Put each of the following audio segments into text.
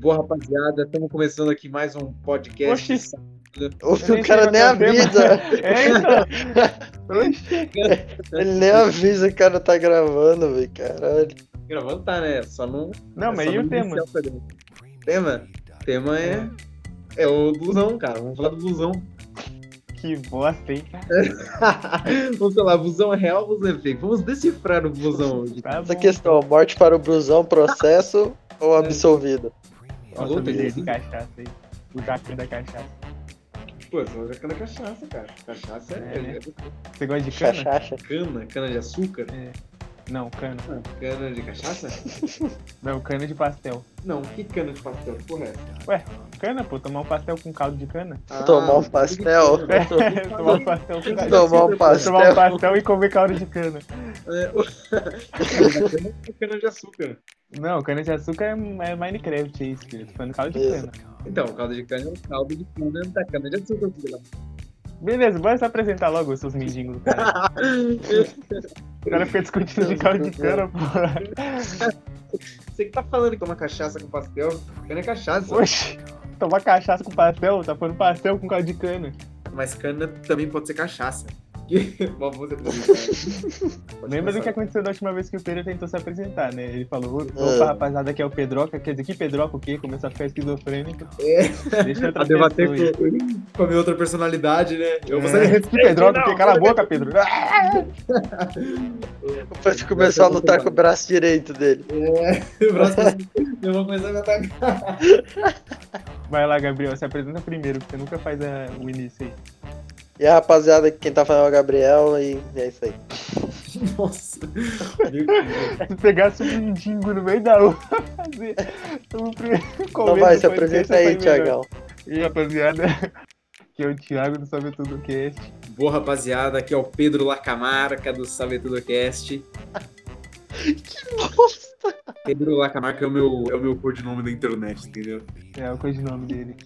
Boa, rapaziada, estamos começando aqui mais um podcast. Oxi. O nem cara nem o avisa. É, então. Oxi. Ele nem avisa que o cara tá gravando, velho. Caralho. Gravando tá, né? Só não. Não, é mas e o tema? programa. Tema? Tema é. É o blusão, cara. Vamos falar do blusão. Que bosta, hein? Vamos falar, blusão é real ou blusão é fake? Vamos decifrar o blusão hoje. Tá Essa bom. questão, morte para o brusão, processo ou absolvido? Nossa, Falou, beleza de cachaça aí. O jacu da cachaça. Pô, só já cana cachaça, cara. Cachaça é, É, né? é Você gosta de cana? Chachacha. cana, cana de açúcar. Não, cana. Cana de cachaça? Não, cana de pastel. Não, que cana de pastel? Que Porra, é? Ué, cana, pô, tomar um pastel com caldo de cana. Tomar um pastel. É, tomar um pastel com caldo Tomar um cana. Tomar um pastel. pastel e comer caldo de cana. É, o- cana é cana de açúcar. Não, cana de açúcar é, é Minecraft, é isso, filho. Tô falando caldo de cana. Então, caldo de cana é o caldo de cana da cana de açúcar. filho. Beleza, bora se apresentar logo, seus mendigos do cara. O cara fica discutindo de caldo de cana, porra. Você que tá falando que toma cachaça com pastel, cana é cachaça. Oxi, tomar cachaça com pastel, tá falando pastel com caldo de cana. Mas cana também pode ser cachaça. Uma música Pode Lembra do que aconteceu da última vez que o Pedro tentou se apresentar, né? Ele falou, opa, Ah. rapaziada, aqui é o Pedroca, quer dizer, que Pedroca o quê? Começou a ficar esquizofrênico. É. Deixa A debater com, com a minha outra personalidade, né? Eu É. vou sair Que Pedroca o quê? Cala a boca, Pedro. Ah! Depois começar a lutar com o braço direito dele. O braço eu vou começar a me atacar. Vai lá, Gabriel, se apresenta primeiro, porque você nunca faz a- o início aí. E a rapaziada, quem tá falando é o Gabriel e é isso aí. Nossa. Se pegasse um mendigo no meio da rua, fazer Então vai, se apresenta aí. Tiagão. E aí, rapaziada, que é o Thiago do Sabe Tudo Cast. Boa, rapaziada. Aqui é o Pedro Lacamarca do Sabe Tudo Cast. Pedro Lacamarca é o meu, é o meu codinome da internet, entendeu? É o codinome dele.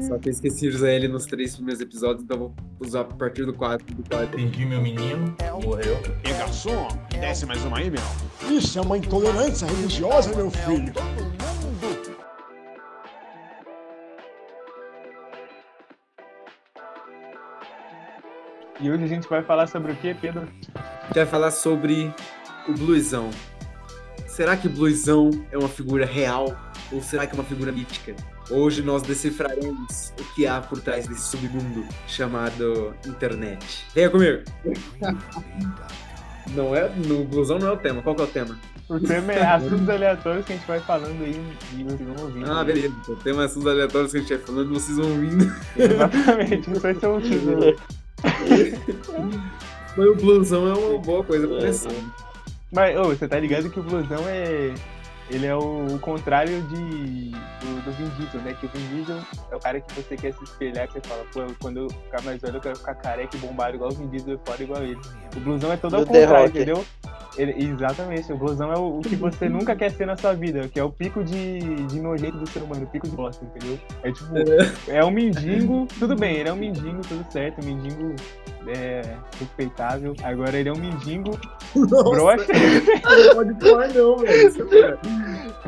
Só que eu esqueci de usar ele nos três primeiros episódios, então vou usar a partir do quadro. Do quadro. Entendi meu menino, morreu. E garçom, desce mais uma aí, meu. Isso é uma intolerância religiosa, meu filho. E hoje a gente vai falar sobre o que, Pedro? A gente vai falar sobre o Bluesão. Será que o Bluesão é uma figura real ou será que é uma figura mítica? Hoje nós decifraremos o que há por trás desse submundo chamado internet. Venha comigo! Não é, no Bluesão não é o tema. Qual que é o tema? O tema é assuntos aleatórios que a gente vai falando aí e vocês vão ouvindo. Ah, beleza. O tema é assuntos aleatórios que a gente vai falando, vocês vão ouvindo. Exatamente, não sei se é um título. Mas o Bluesão é uma boa coisa pra começar. Mas, ô, você tá ligado que o blusão é. Ele é o, o contrário de, do, do Vin Diesel, né? Que o Vin Diesel é o cara que você quer se espelhar, que você fala, pô, quando eu ficar mais velho eu quero ficar careca e bombado igual o Vin Diesel e foda igual ele. O blusão é todo ao contrário, Rock. entendeu? Ele- exatamente, o blusão é o, o que você nunca quer ser na sua vida, que é o pico de, de nojento do ser humano, o pico de bosta, entendeu? É tipo, é um mendigo, tudo bem, ele é um mendigo, tudo certo, um mendigo é respeitável. Agora ele é um mendigo broxa. Não pode falar não, velho.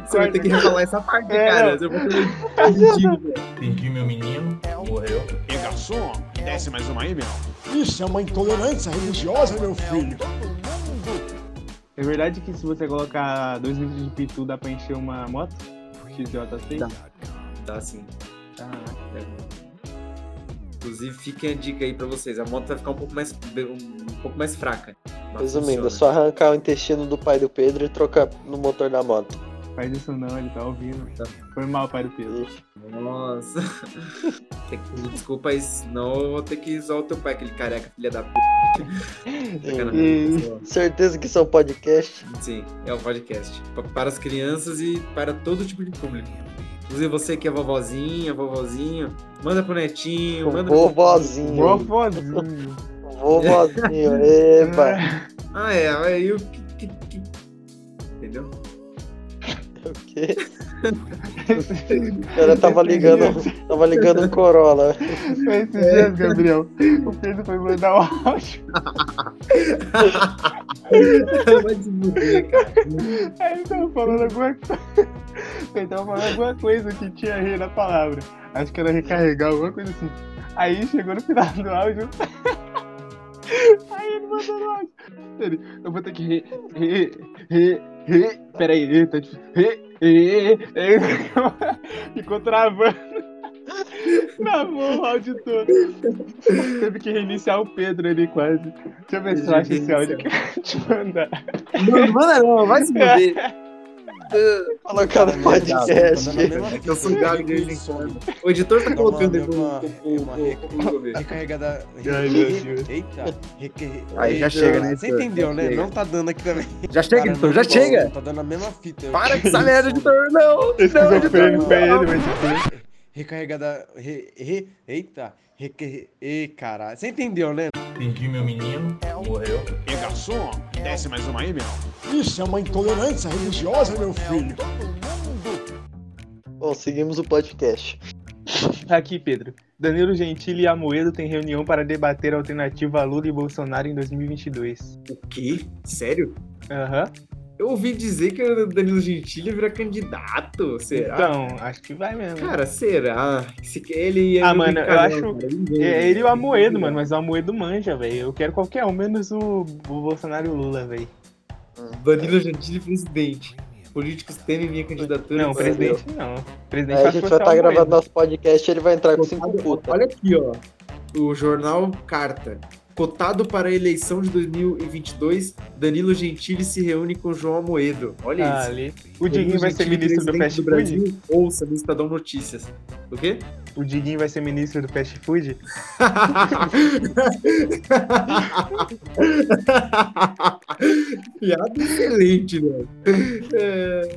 Você- vai ter que refalar essa parte, É, cara. Você vai ter. Entendi meu menino, morreu. E garçom, desce mais uma aí, meu. Isso é uma intolerância religiosa, meu filho. É verdade que se você colocar dois litros de pitu dá pra encher uma moto? XJ6? Dá. Tá assim. Tá. Inclusive, fiquem a dica aí pra vocês. A moto vai ficar um pouco mais, um pouco mais fraca. Resumindo, é só arrancar o intestino do pai do Pedro e trocar no motor da moto. Faz isso não, ele tá ouvindo. Tá. Foi mal, pai do Pedro. Nossa. Tem que pedir desculpa aí, senão eu vou ter que zoar o teu pai, aquele careca, filha da p. Certeza que são podcast. Sim, é o podcast. Pa- Para as crianças e para todo tipo de público. Inclusive você que é vovozinha, vovozinho, manda pro netinho, manda pro- Vovozinho. Vovozinho. Vovozinho. Eba. Ah, é, aí o que, Entendeu? O quê? O cara tava ligando, tava ligando o Corolla. Esses dias, Gabriel, o Pedro foi mandar um áudio. Vai se fuder, cara. Aí ele tava falando alguma coisa. Ele tava falando alguma coisa que tinha re na palavra. Acho que era recarregar, alguma coisa assim. Aí chegou no final do áudio. Aí ele mandou no áudio. Ele, eu vou ter que re. re. re. re. Peraí, tá difícil. Re. re. re. Ficou travando. Travou o áudio todo. Teve que reiniciar o Pedro ali quase. Deixa eu ver se eu acho esse áudio que eu te mandar. Não, manda não, vai se fuder. Colocar no podcast. Eu sou gago de quando. O editor tá colocando público ver. Recarregada. Eita. Aí já chega, né, Você entendeu, né? Não tá dando aqui também. Já chega, Cara, editor, já chega. Tá dando a mesma fita. Para com essa merda, editor. Não, não, editor. é ele, não. mas Recarregada. Re, re, eita. Reque, e, caralho. Você entendeu, né? Perdi meu menino, morreu. E garçom, desce mais uma aí, meu. Isso é uma intolerância religiosa, meu filho. Bom, seguimos o podcast. Aqui, Pedro. Danilo Gentili e Amoedo têm reunião para debater a alternativa a Lula e Bolsonaro em 2022. O quê? Sério? Aham. Eu ouvi dizer que o Danilo Gentili ia virar candidato. Será? Então, acho que vai mesmo. Cara, será? Se ele ia Ah, mano, eu acho-. É ele e o Amoedo, mano, mas o Amoedo manja, velho. Eu quero qualquer um, menos o, o Bolsonaro e o Lula, velho. Danilo Gentili presidente. Políticos temem minha candidatura. Não, presidente não. Presidente Aí a acho gente vai é estar o gravando nosso podcast ele vai entrar com cinco Cotado- putas. Olha aqui, ó. O jornal Carta. Cotado para a eleição de 2022, Danilo Gentili se reúne com João Amoedo. Olha Ah, isso. ali. O Diguinho vai ser ministro do fast do food? Brasil, ouça no Estadão Notícias. O quê? O Diguinho vai ser ministro do fast food? Piada excelente, velho. É,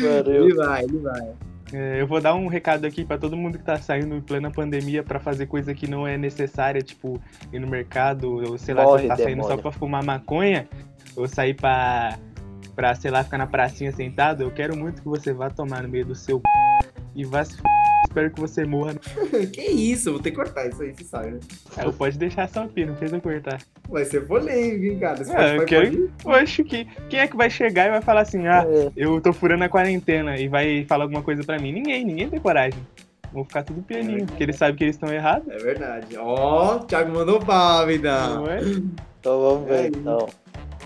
Valeu. ele vai, ele vai. É, eu vou dar um recado aqui pra todo mundo que tá saindo em plena pandemia pra fazer coisa que não é necessária, tipo ir no mercado, ou sei lá, Morre, que tá saindo demônio. só pra fumar maconha, ou sair pra, pra, sei lá, ficar na pracinha sentado. Eu quero muito que você vá tomar no meio do seu c... e vá se f... Espero que você morra. Que isso, eu vou ter que cortar isso aí, você sabe, né? É, eu pode deixar só aqui, não precisa cortar. Vai ser polêmico, hein, cara? Esse É, eu quero- pode- Eu acho que quem é que vai chegar e vai falar assim, ah, É, eu tô furando a quarentena e vai falar alguma coisa pra mim? Ninguém, ninguém tem coragem. Vão ficar tudo pianinho, porque eles sabem que eles estão errados. É verdade. Ó, o Thiago mandou pau, vida. Não é? então vamos ver É, então.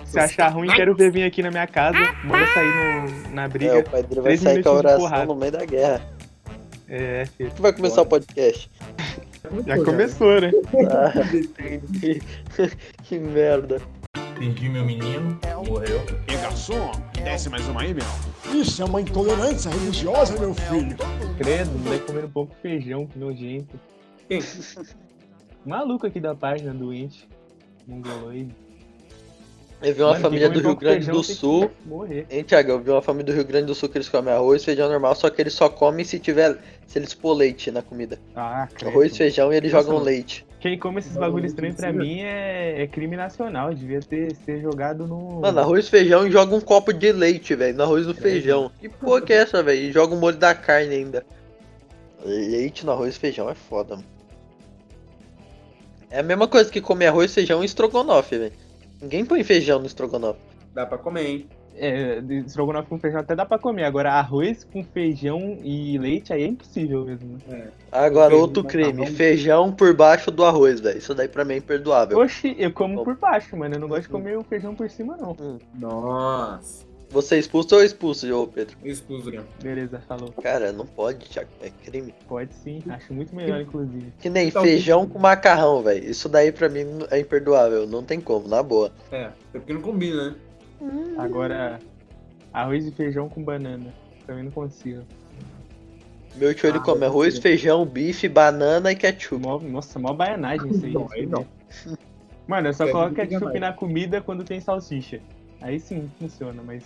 Se achar ruim, quero ver vir aqui na minha casa. Bora sair no- na É, briga. o pai dele vai três sair com a oração porrada. no meio da guerra. É, filho. que vai começar o podcast? Já começou, né? Ah, entendi. que merda. Perdi meu menino, morreu. E garçom, desce mais uma aí, meu. Isso é uma intolerância religiosa, meu filho. Credo, daí comendo pouco feijão, que nojento. Quem? Maluco aqui da página, doente. Mongoloide. Eu vi uma Mano, família do Rio Grande feijão do Sul. Morrer. Hein, Thiago? Eu vi uma família do Rio Grande do Sul que eles comem arroz, feijão normal, só que eles só comem se tiver. Se eles pôr leite na comida. Ah, credo. Arroz, feijão e eles Nossa, jogam leite. Quem come esses Bagulho bagulho estranhos pra mim é, é crime nacional. Devia ter ser jogado no. Mano, arroz, feijão e joga um copo de leite, velho, no arroz do feijão. Que porra que é essa, velho? E joga o molho da carne ainda. Leite no arroz e feijão é foda, mano. É a mesma coisa que comer arroz, feijão e estrogonofe, velho. Ninguém põe feijão no estrogonofe. Dá pra comer, hein? É, estrogonofe com feijão até dá pra comer. Agora, arroz com feijão e leite aí é impossível mesmo. né? Agora, Feijão, outro crime, macarrão. feijão por baixo do arroz, velho. Isso daí pra mim é imperdoável. Oxi, eu como por baixo, mano. Eu não gosto de comer o feijão por cima, não. Nossa. Você é expulso ou expulso, ô Pedro? Expulso aqui. Beleza, falou. Cara, não pode, Thiago. É crime. Pode sim, acho muito melhor, inclusive. Que nem Então, feijão com macarrão, velho. Isso daí pra mim é imperdoável. Não tem como, na boa. É, até porque não combina, né? Agora, arroz e feijão com banana. Também não consigo. Meu tio ele Ah, come arroz, feijão, bife, banana e ketchup. Mó- nossa, mó baianagem isso aí. Não, aí não. Mano, eu só É, coloco ketchup na comida quando tem salsicha. Aí sim, funciona, mas...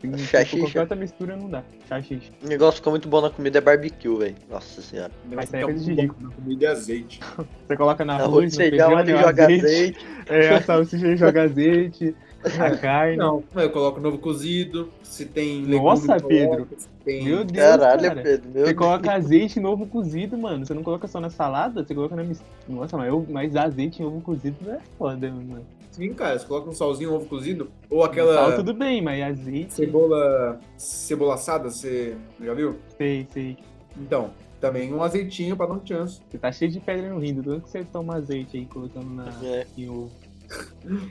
Tem, qualquer outra mistura não dá. Chachicha. O negócio que fica muito bom na comida é barbecue, velho. Nossa senhora. Mas é coisa de rico. na Comida e azeite. Você coloca na Arroz, no feijão, ele joga azeite. azeite. É, a salsicha joga azeite. A carne. Não, eu coloco novo cozido, se tem legume, Nossa, coloco, Pedro. tem... Meu Deus, Caralho, cara. Pedro. Meu Você Deus. coloca azeite em ovo cozido, mano. Você não coloca só na salada, você coloca na mistura. Nossa, mas, eu, mas azeite em ovo cozido não é foda, mano. Sim, cara, você coloca um salzinho, ovo cozido, ou aquela Sal tudo bem, mas azeite. cebola, cebola assada, você já viu? Sei, sei. Então, também um azeitinho pra dar um chance. Você tá cheio de pedra no rim, do tanto que você toma azeite aí colocando na, É. em ovo.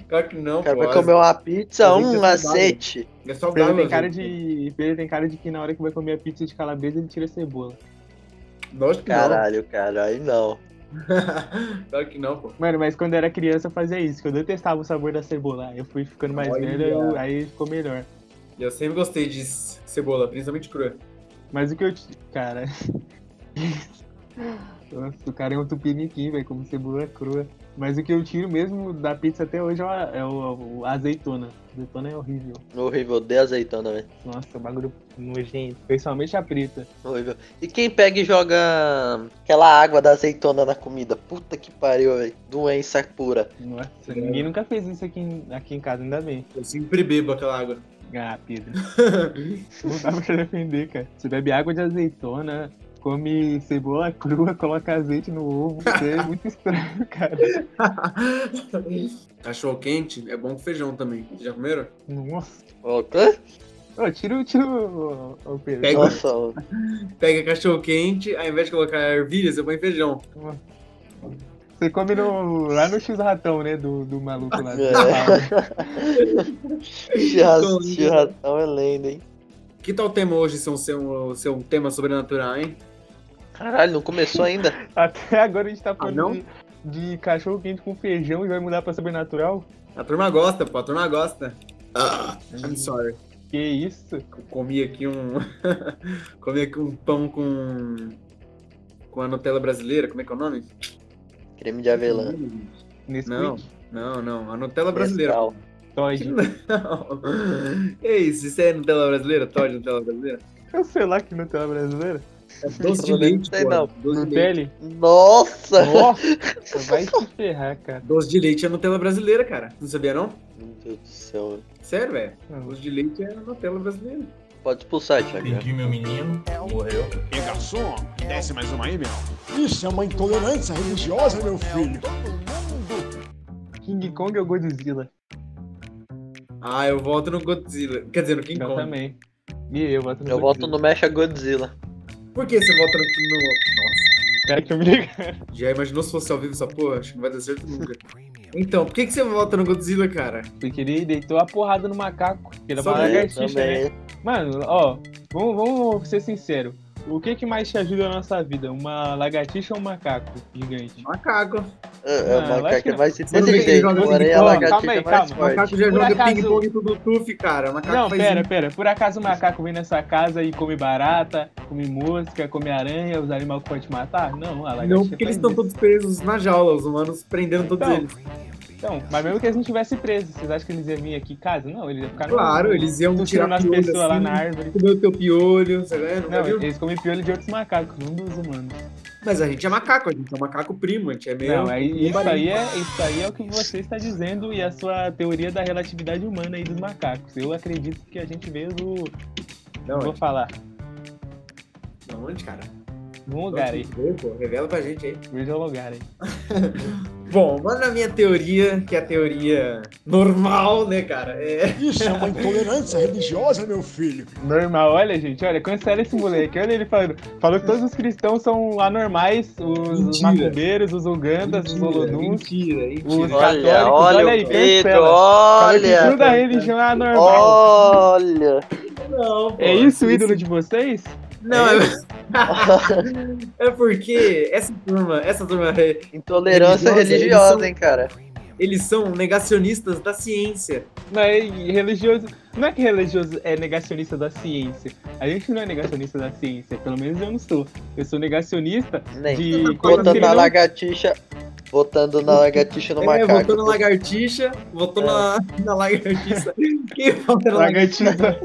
Claro que não, O cara vai comer uma pizza, azeite é um aceite. É Pedro tem cara de. Pedro tem cara de que na hora que vai comer a pizza de calabresa ele tira a cebola. Lógico que Caralho, cara, aí não. Claro que não, pô. Mano, mas quando eu era criança eu fazia isso, que eu detestava o sabor da cebola. Eu fui ficando mais Olha. velho, eu- aí ficou melhor. E eu sempre gostei de cebola, principalmente crua. Mas o que eu. Cara. Nossa, o cara é um tupiniquim, velho, como cebola crua. Mas o que eu tiro mesmo da pizza até hoje é, o, é o- o azeitona. Azeitona é horrível. Horrível, odeio azeitona, velho. Nossa, o bagulho nojento. Principalmente a preta. Horrível. E quem pega e joga aquela água da azeitona na comida? Puta que pariu, velho. Doença pura. Nossa, ninguém nunca fez isso aqui em, aqui em casa, ainda bem. Eu sempre bebo aquela água. Ah, Pedro. Não dá pra defender, cara. Você bebe água de azeitona, come cebola crua, coloca azeite no ovo. Isso é muito estranho, cara. Cachorro quente é bom com feijão também. Vocês já comeram? Nossa. Ó, quê? Ô, tira, o- tira o, o Pedro. Pega- Nossa. Pega cachorro quente, ao invés de colocar ervilha, você põe feijão. Você come no, lá no X-Ratão, né? Do, do maluco lá. É. Churrascão é lenda, hein? Que tal o tema hoje ser um, ser um tema sobrenatural, hein? Caralho, não começou ainda? Até agora a gente tá falando não? de, de cachorro quente com feijão e vai mudar pra sobrenatural? A turma gosta, pô, a turma gosta. Ah, I'm sorry. Que isso? Eu comi aqui um. comi aqui um pão com. com a Nutella brasileira, como é que é o nome? Creme de avelã. Nesse Não, não, não. A Nutella brasileira. Nescau. Todd. Não. É isso, isso é Nutella brasileira? Todd Nutella brasileira? Eu sei lá que Nutella brasileira. É doce de Eu não leite, sei, pô. não. Doce de leite. Nossa! Nossa, vai se ferrar, cara. Doce de leite é Nutella brasileira, cara. Não sabia, não? Meu Deus do céu. Sério, velho. Não. Doce de leite é Nutella brasileira. Pode expulsar, Thiago. Perdi meu menino, morreu. E garçom, desce mais uma aí, meu. Isso é uma intolerância religiosa, meu filho. King Kong ou Godzilla? Ah, eu volto no Godzilla. Quer dizer, no King Eu Kong. também. E eu voto no Eu Godzilla. volto no Mecha Godzilla. Por que você volta no. no... Nossa. Espera que eu me ligo. Já imaginou se fosse ao vivo essa porra? Acho que não vai dar certo nunca. Então, por que, que você volta no Godzilla, cara? Porque ele deitou a porrada no macaco. Ele é uma lagartixa, né? Mano, ó, vamos, vamos ser sinceros. O que que mais te ajuda na nossa vida? Uma lagartixa ou um macaco gigante? Macaco. É, é, Ah, o macaco lógico é mais inteligente, porém a lagartixa calma aí, é mais calma. O forte. macaco já joga acaso- ping-pong pro Bluetooth, cara. Macaco Não, faz pera, pera. Por acaso o macaco vem nessa casa e come barata, come mosca, come aranha, os animais que podem te matar? Não, a lagartixa Não, porque eles estão isso. todos presos na jaula, os humanos prendendo todos Então, eles. Então, mas mesmo que eles não tivessem presos, vocês acham que eles iam vir aqui em casa? Não, eles iam ficar no- Claro, eles iam tirar nas piolho pessoas lá assim, na árvore. comer o teu piolho, você Não, viu? eles comem piolho de outros macacos, não dos humanos. Mas a gente é macaco, a gente é um macaco primo, a gente é meio... Não, aí, isso, aí é, isso aí é o que você está dizendo e a sua teoria da relatividade humana aí dos macacos. Eu acredito que a gente veio do. Não, Não vou falar. Não, onde, cara? Num lugar aí. Pô? Revela pra gente aí. Veja o lugar aí. Bom, mas na minha teoria, que é a teoria normal, né, cara? É... Isso é uma intolerância religiosa, meu filho. Normal, olha, gente, olha, cancela esse moleque. Olha ele falando. Falou que todos os cristãos são anormais, os Mentira. macumbeiros, os ugandas, os holonuns. mentira, Os mentira. católicos, Olha, olha, olha aí, o Pedro, cancela. Falou que olha. toda religião é anormal. Olha. Não, pô, É isso o ídolo de vocês? Não, é... é porque essa turma, essa turma, é- Intolerância Religiosa, religiosa, são- hein, cara. eles são negacionistas da ciência. Não é religioso. Não é que religioso é negacionista da ciência. A gente não é negacionista da ciência, pelo menos eu não sou. Eu sou negacionista Nem. de coisas que Botando ele a não... lagartixa. Votando na lagartixa no É, macaco. votou na lagartixa, votou na, na lagartixa. Quem vota na lagartixa?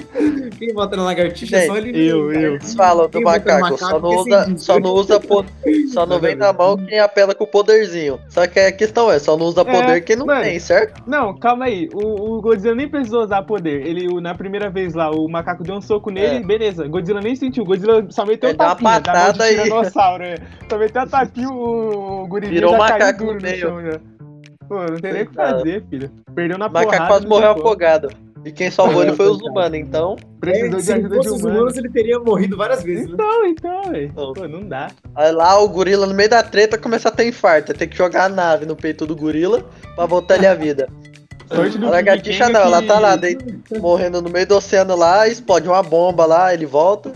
Quem vota na lagartixa é só ele. Eu, eu. Eles falam do no macaco, só macaco não usa, só não usa po- só não vem na mão quem apela com o poderzinho. Só que a questão é, só não usa poder quem não mano. tem, certo? Não, calma aí. O, o Godzilla nem precisou usar poder. Ele, o- na primeira vez lá, o macaco deu um soco nele, É. beleza. Godzilla nem sentiu. Godzilla só meteu Ele um uma tapinha. da mão de patada é. Só meteu a tapinha, o, o gurilinho Virou já caiu macaco duro no meio. chão já. Pô, não tem nem o que fazer, filho. Perdeu na O macaco porrada. quase não morreu afogado. E quem salvou ele foi os humanos, então. Precisou É, de ajuda de humanos, ele teria morrido várias vezes. Né? Então, então, velho. Não. Pô, não dá. Aí lá o gorila no meio da treta começa a ter infarto. Tem que jogar a nave no peito do gorila pra voltar ele à vida. Sorte do A lagartixa não, ela que- tá lá, dei- morrendo no meio do oceano lá, explode uma bomba lá, ele volta.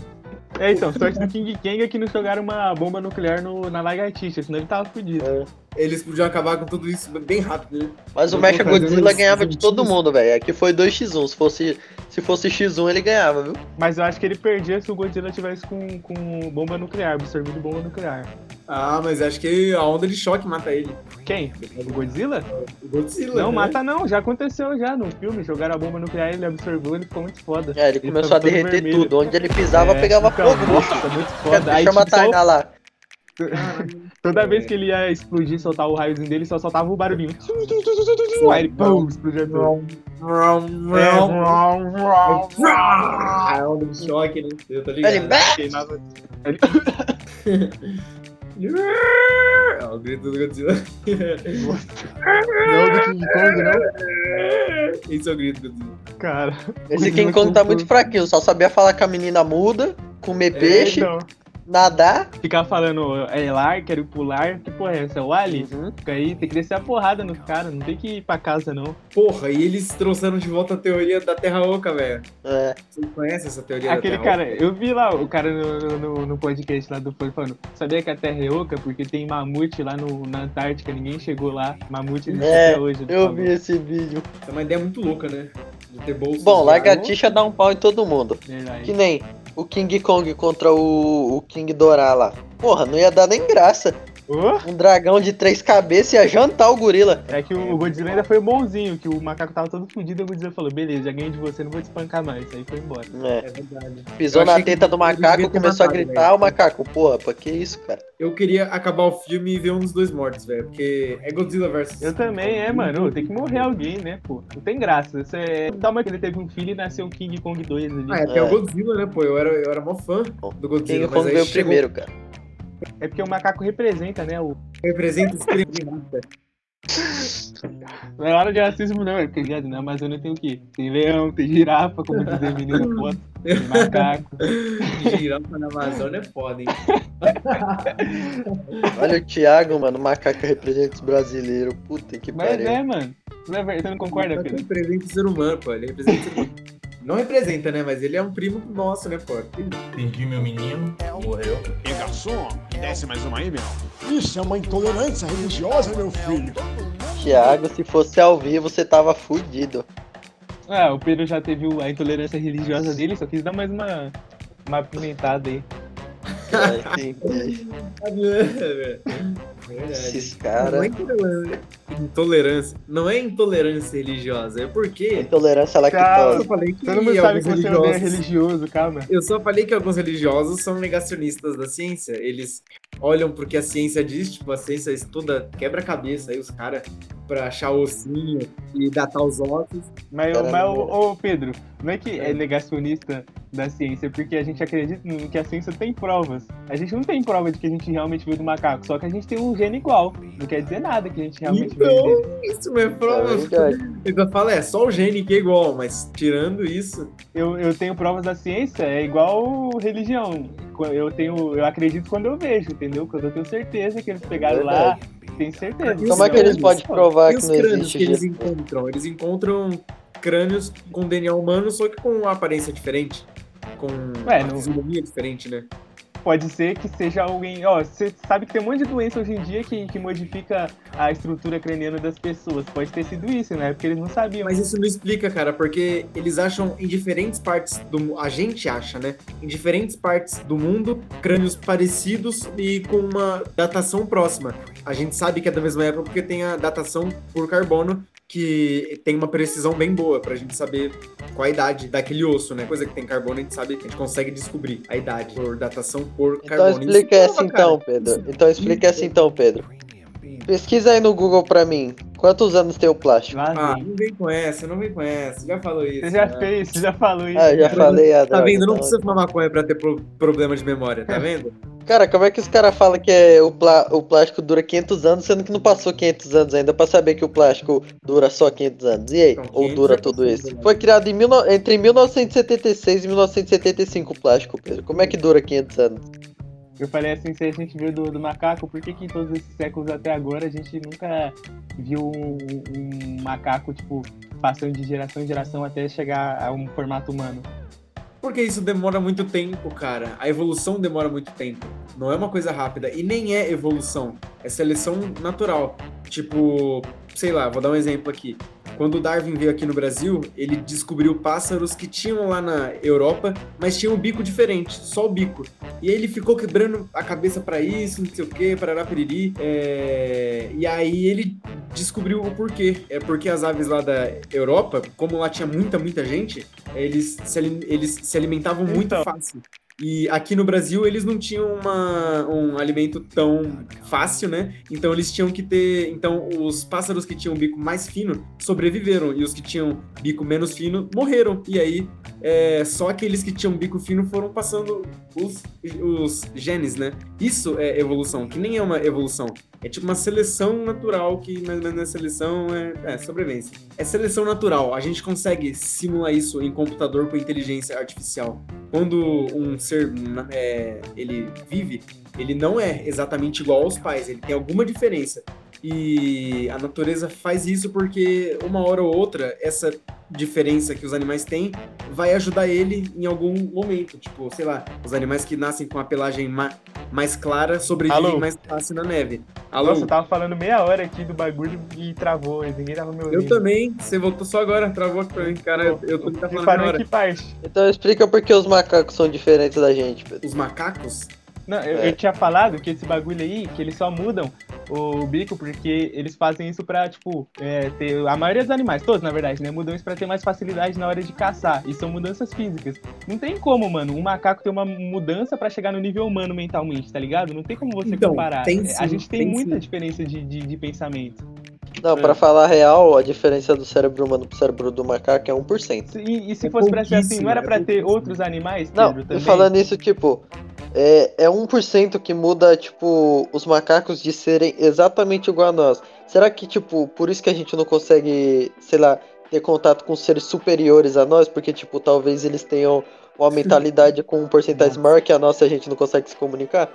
É, então, sorte do King Kang é que não jogaram uma bomba nuclear no, na lagartixa, senão ele tava fudido. É. Eles podiam acabar com tudo isso bem rápido, né? Mas o Mecha Godzilla ganhava de todo mundo, velho. Aqui foi 2x1. Se fosse, se fosse X1, ele ganhava, viu? Mas eu acho que ele perdia se o Godzilla tivesse com, com bomba nuclear, absorvido bomba nuclear. Ah, mas acho que a onda de choque mata ele. Quem? O Godzilla? O Godzilla. Não, né? mata não, já aconteceu já no filme. Jogaram a bomba nuclear, ele absorveu, ele ficou muito foda. É, ele começou a derreter vermelho. tudo. Onde ele pisava, É, pegava então, fogo. Nossa, tá muito foda. Aí, Chama a tipo, só- Tainá lá. toda vez que ele ia explodir, soltar o raiozinho dele, só soltava o barulhinho. Aí ele, pum, explodia tudo. É. Ah, a onda de choque, né? Eu tô ligado. Ele, Queimava- É o grito do Godzilla. Não, do King Kong, não? Esse é o grito do Godzilla. Cara. Esse King Kong tá muito fraquinho. Só sabia falar com a menina muda, comer peixe, Então, nadar. ficar falando, é lar, quero pular, que porra é essa? É o Ali? Uhum. Fica aí, tem que descer a porrada nos caras, não tem que ir pra casa, não. Porra, e eles trouxeram de volta a teoria da Terra Oca, velho. É. Vocês conhecem essa teoria Aquele da Terra cara, eu vi lá o cara no, no, no podcast lá do Folha falando, sabia que a Terra é oca porque tem mamute lá no, na Antártica, ninguém chegou lá, mamute existe É, até hoje. Eu vi esse vídeo. Oca? É uma ideia muito louca, né? De ter bolsas Bom, lagartixa dá um pau em todo mundo. Verdade. Que nem o King Kong contra o, o King Dorá lá. Porra, não ia dar nem graça. Ô, Um dragão de três cabeças ia jantar o gorila. É que o Godzilla ainda foi bonzinho, que o macaco tava todo fudido e o Godzilla falou, beleza, já ganhei de você, não vou te espancar mais. Aí foi embora. É. É verdade. Pisou Eu na teta do macaco, começou a matado, gritar, velho. o macaco, porra, pra que isso, cara? Eu queria acabar o filme e ver um dos dois mortos, velho. Porque é Godzilla versus. Eu também, é, mano, tem que morrer alguém, né, pô. Não tem graça. Isso é... Dá uma que ele teve um filho e nasceu King Kong 2 ali. Ah, é até É. o Godzilla, né, pô? Eu era, eu era mó fã do Godzilla. King mas Kong aí veio chegou- primeiro, cara. É porque o macaco representa, né, o... Representa os raça. Não é hora de racismo, não, é porque ligado, na Amazônia tem o quê? Tem leão, tem girafa, como dizer a menina foto, tem macaco. Girafa na Amazônia é foda, hein? Olha o Thiago, mano, o macaco representa os brasileiros. Puta que Mas pariu. é, mano. Não é? Você não concorda, Ele Pedro? representa o ser humano, pô. Ele representa o ser humano. Não representa, né? Mas ele é um primo nosso, né, pô? Perdi meu menino, morreu. E garçom, desce mais uma aí, meu. Isso é uma intolerância religiosa, meu filho. Thiago, se fosse ao vivo, você tava fudido. Ah, o Pedro já teve a intolerância religiosa dele, só quis dar mais uma, uma apimentada aí. Esses Não é caras. intolerância. Não é intolerância religiosa, é porque. Intolerância à Eu Calma. lactose. só falei que Todo mundo sabe alguns que você não é religiosos- religioso, calma. Eu só falei que alguns religiosos são negacionistas da ciência. Eles olham porque a ciência diz, tipo, a ciência estuda quebra-cabeça aí, os caras, pra achar ossinho e datar os ossos. Mas, Caramba. mas ô, ô, Pedro, não é que é negacionista da ciência, é porque a gente acredita que a ciência tem provas. A gente não tem prova de que a gente realmente veio do macaco, só que a gente tem um gene igual. Não quer dizer nada que a gente realmente veio dele. Então, isso não é É prova. verdade. Então fala, é só o gene que é igual, mas tirando isso. Eu, eu tenho provas da ciência, é igual religião. Eu tenho, eu acredito quando eu vejo, entendeu? Quando eu tenho certeza que eles pegaram lá, tenho certeza. Como é que eles podem provar E que os não crânios existe que eles encontram? Eles encontram crânios com DNA humano, só que com uma aparência diferente. Com Ué, uma não- fisionomia diferente, né? Pode ser que seja alguém. Ó, você sabe que tem um monte de doença hoje em dia que, que modifica a estrutura craniana das pessoas. Pode ter sido isso, né? Porque eles não sabiam. Mas isso não explica, cara, porque eles acham em diferentes partes do a gente acha, né? Em diferentes partes do mundo, crânios parecidos e com uma datação próxima. A gente sabe que é da mesma época porque tem a datação por carbono que tem uma precisão bem boa pra gente saber qual a idade daquele osso, né? Coisa que tem carbono, a gente sabe, a gente consegue descobrir a idade por datação por Então carbono. explica Isso essa prova, então. Pedro. Então explica essa então, Pedro. Pesquisa aí no Google pra mim. Quantos anos tem o plástico? Lá Ah, não vem com essa, não vem com essa. Já falou isso. Você já né? fez, você já falou isso. Ah, já cara. falei a Tá droga, vendo? Não precisa fumar maconha pra ter pro- problema de memória, tá vendo? Cara, como é que os caras falam que é o, plá- o plástico dura 500 anos, sendo que não passou 500 anos ainda pra saber que o plástico dura só 500 anos? E aí? Então, Ou 500 dura tudo isso? né? Foi criado em 19 entre 1976 e 1975 o plástico, Pedro. Como é que dura 500 anos? Eu falei assim, se a gente viu do, do macaco, por que que em todos esses séculos até agora a gente nunca viu um, um macaco, tipo, passando de geração em geração até chegar a um formato humano? Porque isso demora muito tempo, cara. A evolução demora muito tempo. Não é uma coisa rápida. E nem é evolução. É seleção natural. Tipo, sei lá, vou dar um exemplo aqui. Quando o Darwin veio aqui no Brasil, ele descobriu pássaros que tinham lá na Europa, mas tinham um bico diferente, só o bico. E aí ele ficou quebrando a cabeça pra isso, não sei o que, parará piriri. É... E aí ele descobriu o porquê. É porque as aves lá da Europa, como lá tinha muita, muita gente, eles se, eles se alimentavam muito Então. fácil. E aqui no Brasil eles não tinham uma- um alimento tão fácil, né? Então eles tinham que ter. Então os pássaros que tinham bico mais fino sobreviveram e os que tinham bico menos fino morreram. E aí é, só aqueles que tinham bico fino foram passando os, os genes, né? Isso é evolução, que nem é uma evolução. É tipo uma seleção natural que na, na- na seleção é, é sobrevivência. É seleção natural. A gente consegue simular isso em computador com inteligência artificial. Quando um ser é, ele vive, ele não é exatamente igual aos pais. Ele tem alguma diferença. E a natureza faz isso porque uma hora ou outra essa diferença que os animais têm vai ajudar ele em algum momento. Tipo, sei lá, os animais que nascem com a pelagem ma- mais clara sobrevivem Alô? mais fácil na neve. Alô? Nossa, eu tava falando meia hora aqui do bagulho e travou, e ninguém tava me ouvindo. Eu também. Você voltou só agora, travou aqui pra mim. Cara, eu, eu tô me falando hora. parte? Então explica por que os macacos são diferentes da gente, Pedro. Os macacos? Não, eu, É. eu tinha falado que esse bagulho aí, que eles só mudam o bico porque eles fazem isso pra, tipo, é, ter. A maioria dos animais, todos na verdade, né? Mudam isso pra ter mais facilidade na hora de caçar. E são mudanças físicas. Não tem como, mano, um macaco ter uma mudança pra chegar no nível humano mentalmente, tá ligado? Não tem como você Então, comparar. É, a sim, gente tem, tem muita sim. diferença de, de, de pensamento. Não, É. pra falar a real, a diferença do cérebro humano pro cérebro do macaco é 1%. E, e se É fosse pra ser assim, não era é pra ter pouquíssimo. outros animais, Não, Pedro, também? falando isso, tipo, é, é 1% que muda, tipo, os macacos de serem exatamente igual a nós. Será que, tipo, por isso que a gente não consegue, sei lá, ter contato com seres superiores a nós? Porque, tipo, talvez eles tenham uma mentalidade com um porcentagem maior que a nossa e a gente não consegue se comunicar?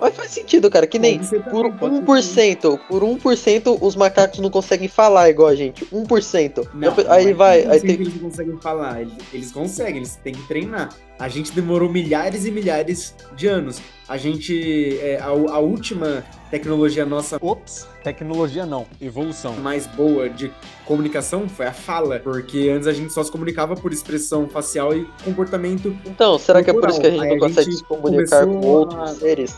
Mas faz sentido, cara, que nem ser por também, pode ser 1%, por 1% os macacos não conseguem falar igual a gente. 1%. Não, aí é vai, que aí tem. eles não conseguem falar. Eles, eles conseguem, eles têm que treinar. A gente demorou milhares e milhares de anos. A gente. é, a, a última tecnologia nossa Ops, tecnologia não, evolução. mais boa de comunicação foi a fala. Porque antes a gente só se comunicava por expressão facial e comportamento. Então, será que é por isso que a gente Aí não a consegue gente se comunicar com outros a- seres?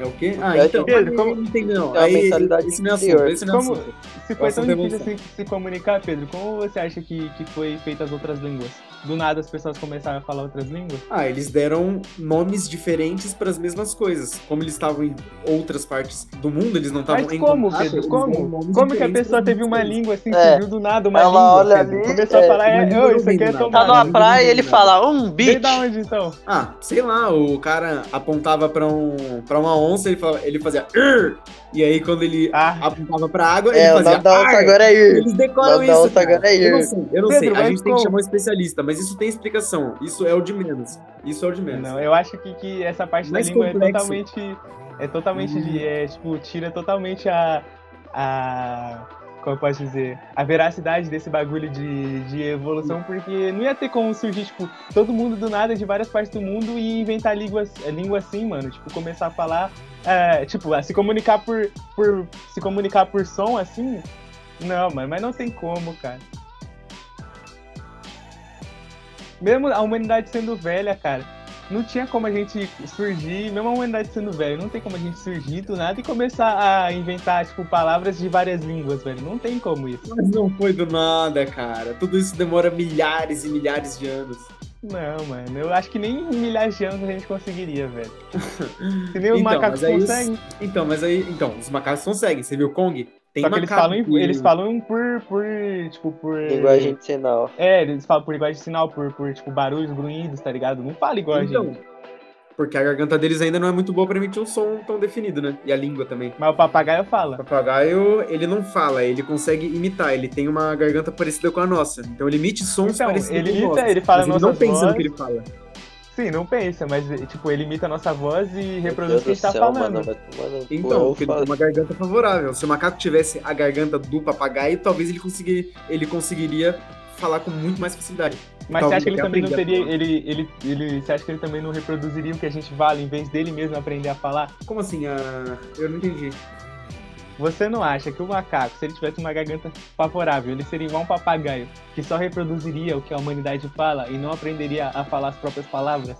É o quê? Ah, É, então. Pedro, como- não entendi, não. É Aí, mentalidade esse não é assunto. Esse não é Como- assunto. Se foi tão Posso difícil assim se comunicar, Pedro, como você acha que, que foi feita as outras línguas? Do nada as pessoas começaram a falar outras línguas? Ah, eles deram nomes diferentes para as mesmas coisas. Como eles estavam em outras partes do mundo, eles não estavam Mas em como, contato, Pedro? Como? Como que a pessoa teve uma língua assim, É. surgiu do nada uma Ela língua, ali, Começou a é, falar, uma é, isso aqui é nada. Tá numa praia e ele fala, um Veio bitch. da onde então? Ah, sei lá, o cara apontava pra um para uma onça, ele, falava, ele fazia "Ur", e aí quando ele Ah, apontava pra água, É, ele o fazia nome da onça "Ar". agora é Ir. Eles decoram isso, agora é Eu não Ir. sei, eu não Pedro, sei. A gente tem que chamar um especialista, mas isso tem explicação. Isso é o de menos. Isso é o de menos. não, eu acho que, que essa parte Mais da língua é complexo. totalmente. É totalmente de. É, tipo, tira totalmente a. a como eu posso dizer, a veracidade desse bagulho de, de evolução, porque não ia ter como surgir, tipo, todo mundo do nada, de várias partes do mundo, e inventar línguas, língua assim, mano. Tipo, começar a falar, é, tipo, a se comunicar por, por. se comunicar por som, assim. Não, mano, mas não tem como, cara. Mesmo a humanidade sendo velha, cara, não tinha como a gente surgir, mesmo a humanidade sendo velha, não tem como a gente surgir do nada e começar a inventar, tipo, palavras de várias línguas, velho. Não tem como isso. Mas não foi do nada, cara. Tudo isso demora milhares e milhares de anos. Não, mano, eu acho que nem milhares de anos a gente conseguiria, velho. Se nem os Então, macacos os- conseguem. Então, mas aí. Então, os macacos conseguem. Você viu Kong? Tem Só que eles falam, em- eles falam por, por, tipo, por... Linguagem de sinal. É, eles falam por linguagem de sinal, por, por tipo, barulhos, grunhidos, tá ligado? Não fala igual a Então, gente. porque a garganta deles ainda não é muito boa pra emitir um som tão definido, né? E a língua também. Mas o papagaio O fala. papagaio, ele não fala, ele consegue imitar, ele tem uma garganta parecida com a nossa. Então ele emite sons Então, parecidos ele com imita, nossos, ele fala mas ele não pensa no que ele fala. Sim, não pensa, mas, tipo, ele imita a nossa voz e Meu reproduz o que a gente tá céu, falando. mano. Vai tomar no cu, Então, tem uma garganta favorável. Se o macaco tivesse a garganta do papagaio, talvez ele, conseguir, ele conseguiria falar com muito mais facilidade. Mas você acha que ele também não teria. Ele, ele, ele, você acha que ele também não reproduziria o que a gente fala em vez dele mesmo aprender a falar? Como assim? Ah, eu não entendi. Você não acha que o macaco, se ele tivesse uma garganta favorável, ele seria igual um papagaio, que só reproduziria o que a humanidade fala e não aprenderia a falar as próprias palavras?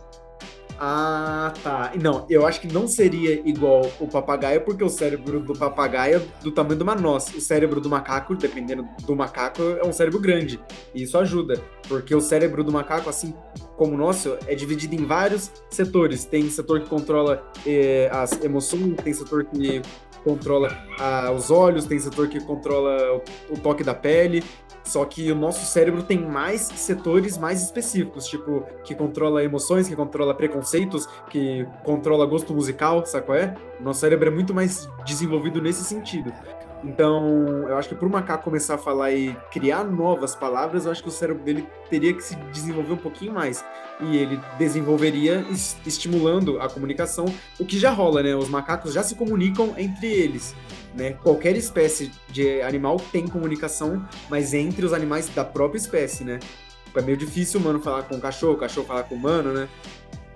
Ah, tá. Não, eu acho que não seria igual o papagaio, porque o cérebro do papagaio é do tamanho de uma noz. O cérebro do macaco, dependendo do macaco, é um cérebro grande. E isso ajuda, porque o cérebro do macaco, assim como o nosso, é dividido em vários setores. Tem setor que controla eh, as emoções, tem setor que controla ah, os olhos, tem setor que controla o, o toque da pele. Só que o nosso cérebro tem mais setores mais específicos, tipo, que controla emoções, que controla preconceitos, que controla gosto musical, sabe qual é? O nosso cérebro é muito mais desenvolvido nesse sentido. Então, eu acho que para o macaco começar a falar e criar novas palavras, eu acho que o cérebro dele teria que se desenvolver um pouquinho mais. E ele desenvolveria es- estimulando a comunicação, o que já rola, né? Os macacos já se comunicam entre eles. Né? Qualquer espécie de animal tem comunicação, mas entre os animais da própria espécie, né? É meio difícil o humano falar com o cachorro, o cachorro falar com o humano, né?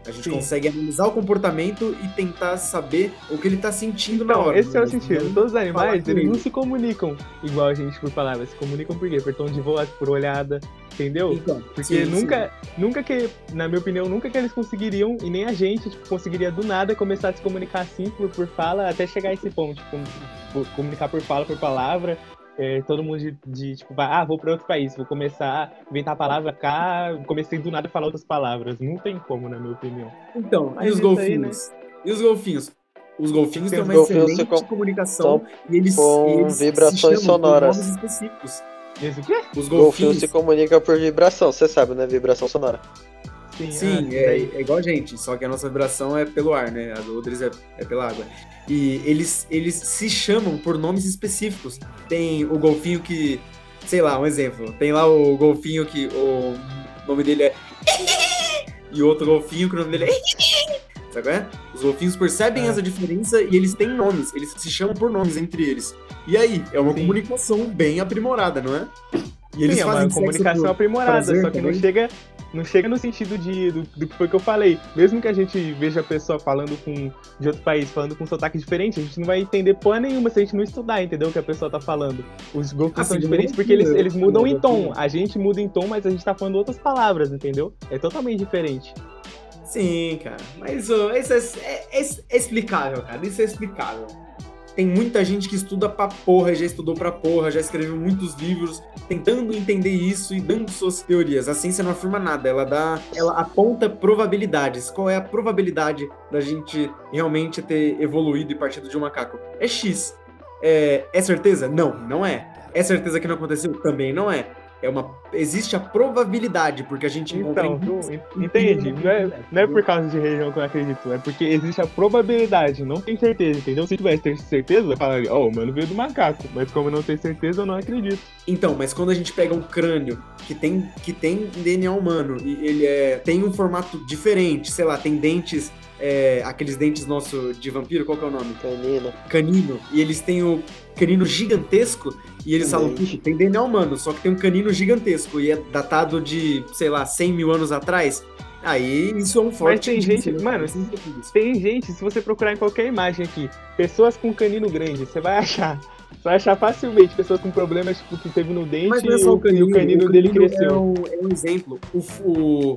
A gente Sim. consegue analisar o comportamento e tentar saber o que ele tá sentindo na Então, hora. esse é o mas sentido. Todos os animais, eles ele. não se comunicam igual a gente por palavras. Se comunicam por quê? Por tom de voz, por olhada, entendeu? Então, Porque sim, sim. nunca, nunca que, na minha opinião, nunca que eles conseguiriam, e nem a gente, tipo, conseguiria do nada começar a se comunicar assim por, por fala até chegar a esse ponto, tipo, comunicar por fala, por palavra. É, todo mundo de, de, tipo, vai, ah, vou para outro país, vou começar a inventar a palavra cá, comecei do nada a falar outras palavras. Não tem como, na minha opinião. Então, Mas e os isso aí, golfinhos? E os golfinhos? Os golfinhos têm uma golfinhos excelente com- comunicação e eles, com eles vibrações sonoras. específicos. Os Golfinho golfinhos, se comunica por vibração, você sabe, né? Vibração sonora. Sim, sim, ah, é, é igual a gente, só que a nossa vibração é pelo ar, né? A do deles é, é pela água. E eles, eles se chamam por nomes específicos. Tem o golfinho que, sei lá, um exemplo. Tem lá o golfinho que o nome dele é. E outro golfinho que o nome dele é. Sabe qual é? Os golfinhos percebem Ah. essa diferença e eles têm nomes, eles se chamam por nomes entre eles. E aí, é uma Sim. comunicação bem aprimorada, não é? E eles Sim, é uma fazem comunicação aprimorada, prazer só que não também. chega, não chega no sentido de, do, do que foi que eu falei. Mesmo que a gente veja a pessoa falando com de outro país, falando com um sotaque diferente, a gente não vai entender porra nenhuma se a gente não estudar, entendeu? O que a pessoa tá falando. Os golfinhos Ah, são diferentes porque eles, eles mudam em tom. A gente muda em tom, mas a gente tá falando outras palavras, entendeu? É totalmente diferente. Sim, cara. Mas isso é, é- é- é explicável, cara. Isso é explicável. Tem muita gente que estuda pra porra, já estudou pra porra, já escreveu muitos livros tentando entender isso e dando suas teorias. A ciência não afirma nada, ela dá, ela aponta probabilidades. Qual é a probabilidade da gente realmente ter evoluído e partido de um macaco? É X. É, é certeza? Não, não é. É certeza que não aconteceu? Também não é. É uma, existe a probabilidade, porque a gente encontra Então, em entende? Não é, não é por causa de religião que eu acredito, é porque existe a probabilidade, não tem certeza, entendeu? Se tivesse ter certeza, eu falaria, ó, o mano veio do macaco, mas como eu não tenho certeza, eu não acredito. Então, mas quando a gente pega um crânio que tem, que tem DNA humano e ele é, tem um formato diferente, sei lá, tem dentes é, aqueles dentes nosso de vampiro, qual que é o nome? Canino. Canino. E eles têm o canino gigantesco. E eles falam, puxa, tem DNA humano, só que tem um canino gigantesco. E é datado de, sei lá, 100 mil anos atrás. Aí isso é um forte. tem indício, gente- né? mano. Tem gente, se você procurar em qualquer imagem aqui, pessoas com canino grande, você vai achar. Você vai achar facilmente pessoas com problemas tipo, que teve no dente Mas não é só o, o canino, e o canino dele canino cresceu. É um, é um exemplo. O, o,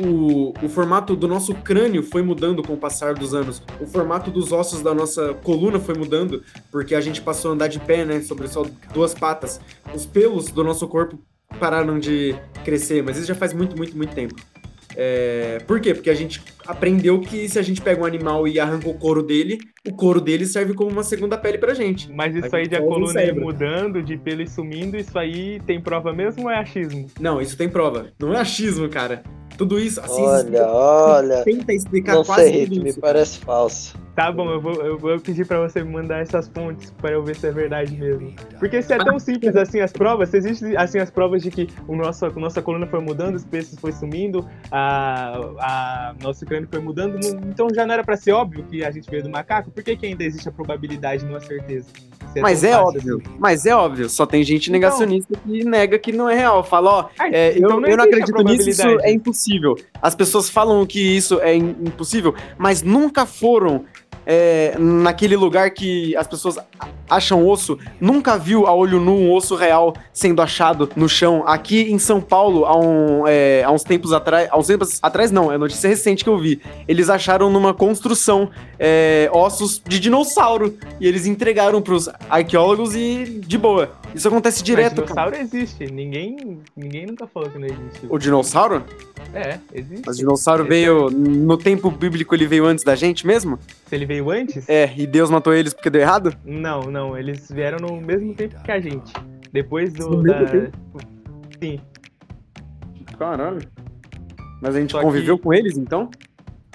o, o formato do nosso crânio foi mudando com o passar dos anos. O formato dos ossos da nossa coluna foi mudando, porque a gente passou a andar de pé, né? Sobre só duas patas. Os pelos do nosso corpo pararam de crescer, mas isso já faz muito, muito, muito tempo. É, por quê? Porque a gente aprendeu que se a gente pega um animal e arranca o couro dele, o couro dele serve como uma segunda pele pra gente. Mas isso Aí de a coluna ir mudando, de pelo ir sumindo, isso aí tem prova mesmo ou é achismo? Não, isso tem prova. Não é achismo, cara. Tudo isso, a ciência Olha, olha. tenta explicar Não quase sei, tudo me isso. parece falso. Tá bom, eu vou, eu vou pedir pra você me mandar essas fontes para eu ver se é verdade mesmo. Porque se é tão simples assim as provas, se existem assim as provas de que o nosso, a nossa coluna foi mudando, os peixes foi sumindo, a, a nosso crânio foi mudando, não- então já não era pra ser óbvio que a gente veio do macaco? Por que, que ainda existe a probabilidade não a certeza? Se Mas é óbvio, assim. mas é óbvio. Só tem gente negacionista que nega que não é real. Fala, ó, Ah, é, eu, então eu não existe a acredito nisso, isso é impossível. As pessoas falam que isso é im- impossível, mas nunca foram é, naquele lugar que as pessoas acham osso, nunca viu a olho nu um osso real sendo achado no chão. Aqui em São Paulo, há, um, é, há uns tempos atrás, há uns tempos atrás não, é notícia recente que eu vi. Eles acharam numa construção é, ossos de dinossauro e eles entregaram pros arqueólogos e de boa. Isso acontece Mas direto, cara. dinossauro existe, ninguém, ninguém nunca falou que não existe. O dinossauro? É, existe. Mas o dinossauro Esse veio. No tempo bíblico ele veio antes da gente mesmo? Se ele veio antes? É, e Deus matou eles porque deu errado? Não, não, eles vieram no mesmo tempo que a gente. Depois do. No da... tempo? Sim, Caralho. Mas a gente Só conviveu que- com eles então?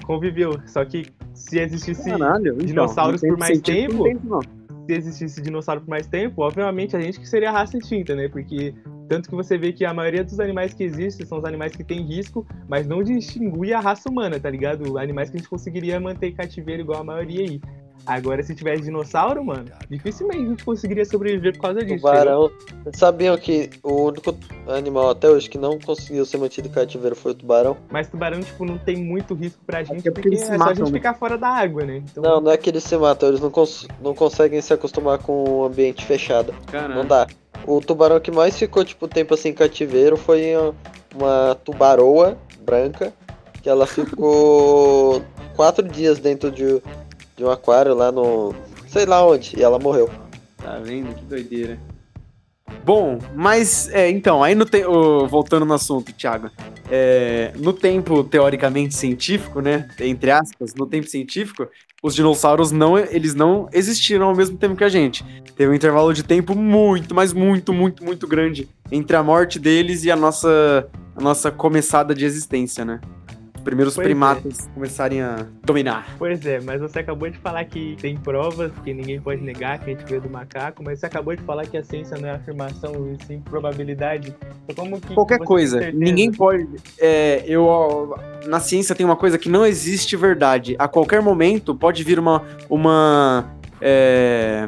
conviveu. Só que se existisse. Caralho. então, dinossauros não tem por mais sentido, tempo? não tem, não. Se existisse dinossauro por mais tempo, obviamente a gente que seria a raça extinta, né? Porque tanto que você vê que a maioria dos animais que existem são os animais que têm risco, mas não de extinguir a raça humana, tá ligado? Animais que a gente conseguiria manter em cativeiro igual a maioria aí. Agora, se tivesse dinossauro, mano, dificilmente a gente conseguiria sobreviver por causa disso. Tubarão. Vocês sabiam que o único animal até hoje que não conseguiu ser mantido em cativeiro foi o tubarão? Mas tubarão, tipo, não tem muito risco pra gente, é porque porque, se é só a matam, gente né? ficar fora da água, né? Então, Não, não é que eles se matam, eles não, cons- não conseguem se acostumar com o ambiente fechado. Não Caralho. dá. O tubarão que mais ficou, tipo, tempo assim em cativeiro foi uma- uma tubaroa branca, que ela ficou quatro dias dentro de, de um aquário lá no. sei lá onde, e ela morreu. Tá vendo? Que doideira. Bom, mas é, então, aí no voltando no assunto, Thiago. é, no tempo teoricamente científico, né? Entre aspas, no tempo científico, os dinossauros não, eles não existiram ao mesmo tempo que a gente. Teve um intervalo de tempo muito, mas muito, muito, muito grande entre a morte deles e a nossa, a nossa começada de existência, né? Os primeiros Pois é. primatas começarem a dominar. Pois é, mas você acabou de falar que tem provas, que ninguém pode negar, que a gente veio do macaco, mas você acabou de falar que a ciência não é afirmação, e sim probabilidade. Então, como que Qualquer coisa. Ninguém pode. é, eu, ó, na ciência tem uma coisa que não existe verdade. A qualquer momento pode vir uma. Uma. é,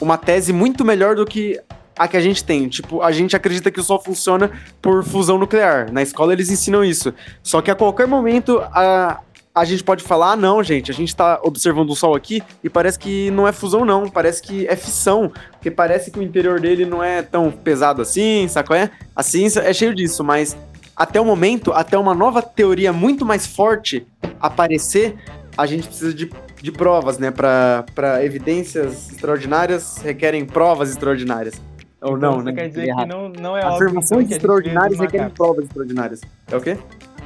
uma tese muito melhor do que a que a gente tem. Tipo, a gente acredita que o Sol funciona por fusão nuclear. Na escola eles ensinam isso. Só que a qualquer momento a. A gente pode falar, ah, não, gente, a gente tá observando o Sol aqui e parece que não é fusão, não. Parece que é fissão. Porque parece que o interior dele não é tão pesado assim, saco é? A ciência é cheio disso, mas até o momento, até uma nova teoria muito mais forte aparecer, a gente precisa de, de provas, né? Pra evidências extraordinárias requerem provas extraordinárias. Ou Então não, você né? quer dizer Errado. que não, não é óbvio. Afirmações então, que a gente veio extraordinárias dos requerem macacos. provas extraordinárias. É o quê?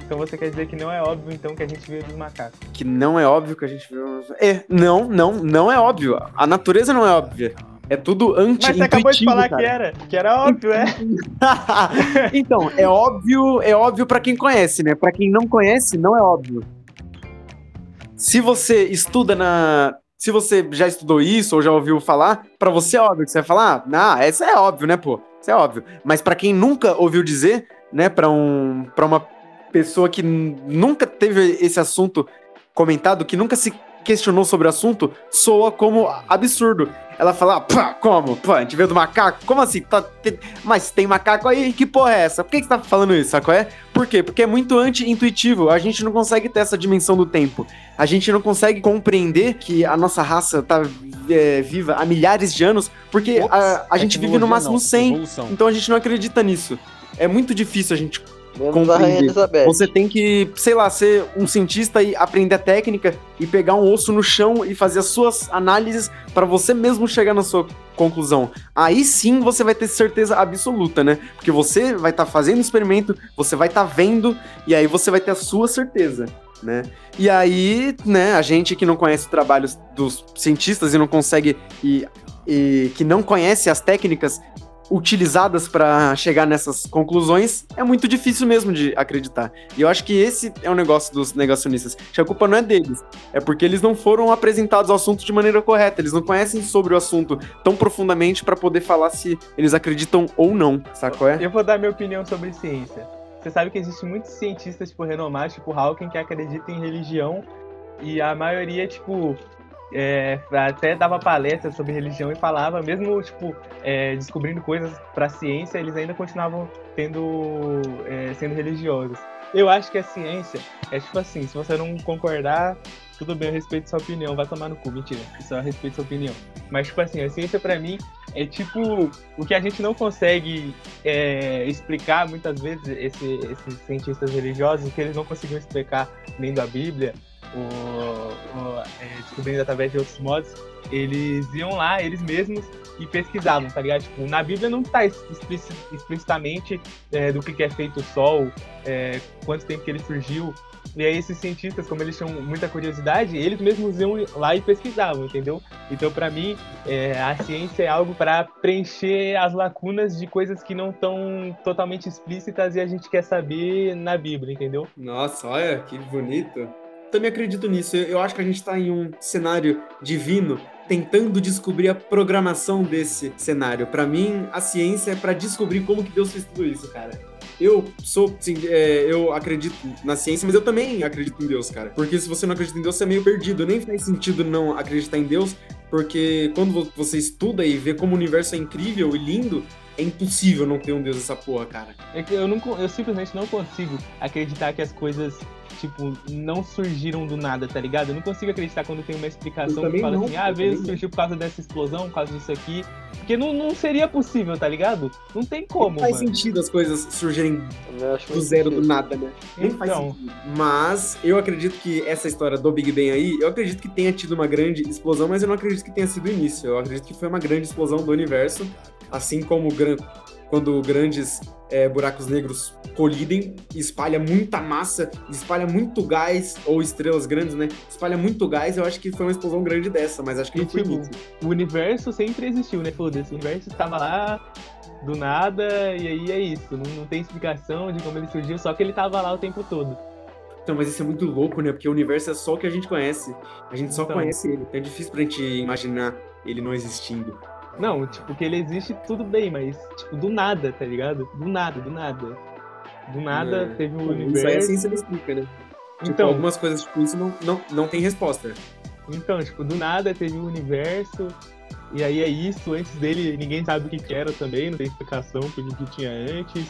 Então você quer dizer que não é óbvio, então, que a gente veio dos macacos. Que não é óbvio que a gente viu. É, não, não, não é óbvio. A natureza não é óbvia. É tudo anti Mas você acabou de falar cara. que era, que era óbvio, é? então, é óbvio, é óbvio para quem conhece, né? Para quem não conhece, não é óbvio. Se você estuda na, se você já estudou isso ou já ouviu falar, pra você é óbvio que você vai falar, ah, essa é óbvio, né, pô? Isso é óbvio. Mas pra quem nunca ouviu dizer, né, Pra um para uma pessoa que nunca teve esse assunto comentado, que nunca se questionou sobre o assunto, soa como absurdo. Ela fala, pá, como? Pá, a gente veio do macaco? Como assim? Tá, mas tem macaco aí? Que porra é essa? Por que, que você tá falando isso, saco é? Por quê? Porque é muito anti-intuitivo. A gente não consegue ter essa dimensão do tempo. A gente não consegue compreender que a nossa raça tá é, viva há milhares de anos, porque a, a gente vive no máximo não, 100. evolução. Então a gente não acredita nisso. É muito difícil a gente compreender. Você tem que, sei lá, ser um cientista e aprender a técnica e pegar um osso no chão e fazer as suas análises para você mesmo chegar na sua conclusão. Aí sim você vai ter certeza absoluta, né? Porque você vai estar fazendo o experimento, você vai estar vendo e aí você vai ter a sua certeza. Né? E aí, né, a gente que não conhece o trabalho dos cientistas e não consegue e, e que não conhece as técnicas utilizadas para chegar nessas conclusões, é muito difícil mesmo de acreditar. E eu acho que esse é o negócio dos negacionistas. Que a culpa não é deles, é porque eles não foram apresentados ao assunto de maneira correta. Eles não conhecem sobre o assunto tão profundamente para poder falar se eles acreditam ou não, sacou? É? Eu vou dar minha opinião sobre ciência. Você sabe que existem muitos cientistas, tipo, renomados, tipo Hawking, que acreditam em religião. E a maioria, tipo, é, até dava palestras sobre religião e falava, mesmo, tipo, é, descobrindo coisas pra ciência, eles ainda continuavam tendo, é, sendo religiosos. Eu acho que a ciência é tipo assim, se você não concordar, tudo bem, eu respeito sua opinião, vai tomar no cu, mentira, só respeito sua opinião. Mas, tipo assim, a ciência pra mim é tipo o que a gente não consegue é, explicar muitas vezes, esse- esses cientistas religiosos, que eles não conseguiam explicar lendo a Bíblia, ou, ou, é, descobrindo através de outros modos, eles iam lá, eles mesmos, e pesquisavam, tá ligado? Tipo, na Bíblia não tá explici- explicitamente é, do que, que é feito o Sol, é, quanto tempo que ele surgiu. E aí esses cientistas, como eles tinham muita curiosidade, eles mesmos iam lá e pesquisavam, entendeu? Então, pra mim, é, a ciência é algo para preencher as lacunas de coisas que não estão totalmente explícitas e a gente quer saber na Bíblia, entendeu? Nossa, olha que bonito. Também acredito nisso. Eu acho que a gente tá em um cenário divino tentando descobrir a programação desse cenário. Pra mim, a ciência é pra descobrir como que Deus fez tudo isso, cara. Eu sou, é, eu acredito na ciência, mas eu também acredito em Deus, cara. Porque se você não acredita em Deus, você é meio perdido. Nem faz sentido não acreditar em Deus, porque quando vo- você estuda e vê como o universo é incrível e lindo, é impossível não ter um Deus nessa porra, cara. É que eu, não, eu simplesmente não consigo acreditar que as coisas, tipo, não surgiram do nada, tá ligado? Eu não consigo acreditar quando tem uma explicação que fala não, assim, ah, eu às vezes também não. surgiu por causa dessa explosão, por causa disso aqui. Porque não, não seria possível, tá ligado? Não tem como, não faz mano. sentido as coisas surgirem do zero, do nada, né? Nem faz Então. sentido. Mas eu acredito que essa história do Big Bang aí, eu acredito que tenha tido uma grande explosão, mas eu não acredito que tenha sido o início. Eu acredito que foi uma grande explosão do universo, assim como gran- quando grandes é, buracos negros colidem, espalha muita massa, espalha muito gás, ou estrelas grandes, né? Espalha muito gás, eu acho que foi uma explosão grande dessa, mas acho que E, não foi tipo, início. O universo sempre existiu, né? Foda-se, o universo estava lá do nada, e aí é isso. Não, não tem explicação de como ele surgiu, só que ele tava lá o tempo todo. Então, mas isso é muito louco, né? Porque o universo é só o que a gente conhece. A gente só Então. conhece ele. Então é difícil pra gente imaginar ele não existindo. Não, tipo, que ele existe, tudo bem, mas, tipo, do nada, tá ligado? Do nada, do nada. Do nada É. teve o Isso aí a universo. ciência não explica, né? Tipo, Então, algumas coisas tipo isso não, não, não tem resposta. então, tipo, do nada teve o universo. E aí é isso, antes dele ninguém sabe o que, que era também, não tem explicação por que que tinha antes.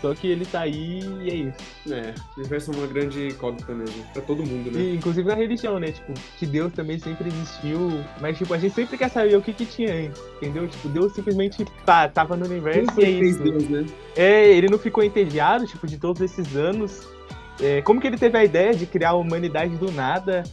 Só que ele tá aí e é isso. É, o universo é uma grande incógnita mesmo. Pra todo mundo, né? E, inclusive na religião, né? Tipo, que Deus também sempre existiu. Mas, tipo, a gente sempre quer saber o que, que tinha antes, entendeu? Tipo, Deus simplesmente tá, tava no universo Quem e é isso. Deus, né? É, ele não ficou entediado, tipo, de todos esses anos. É, como que ele teve a ideia de criar a humanidade do nada?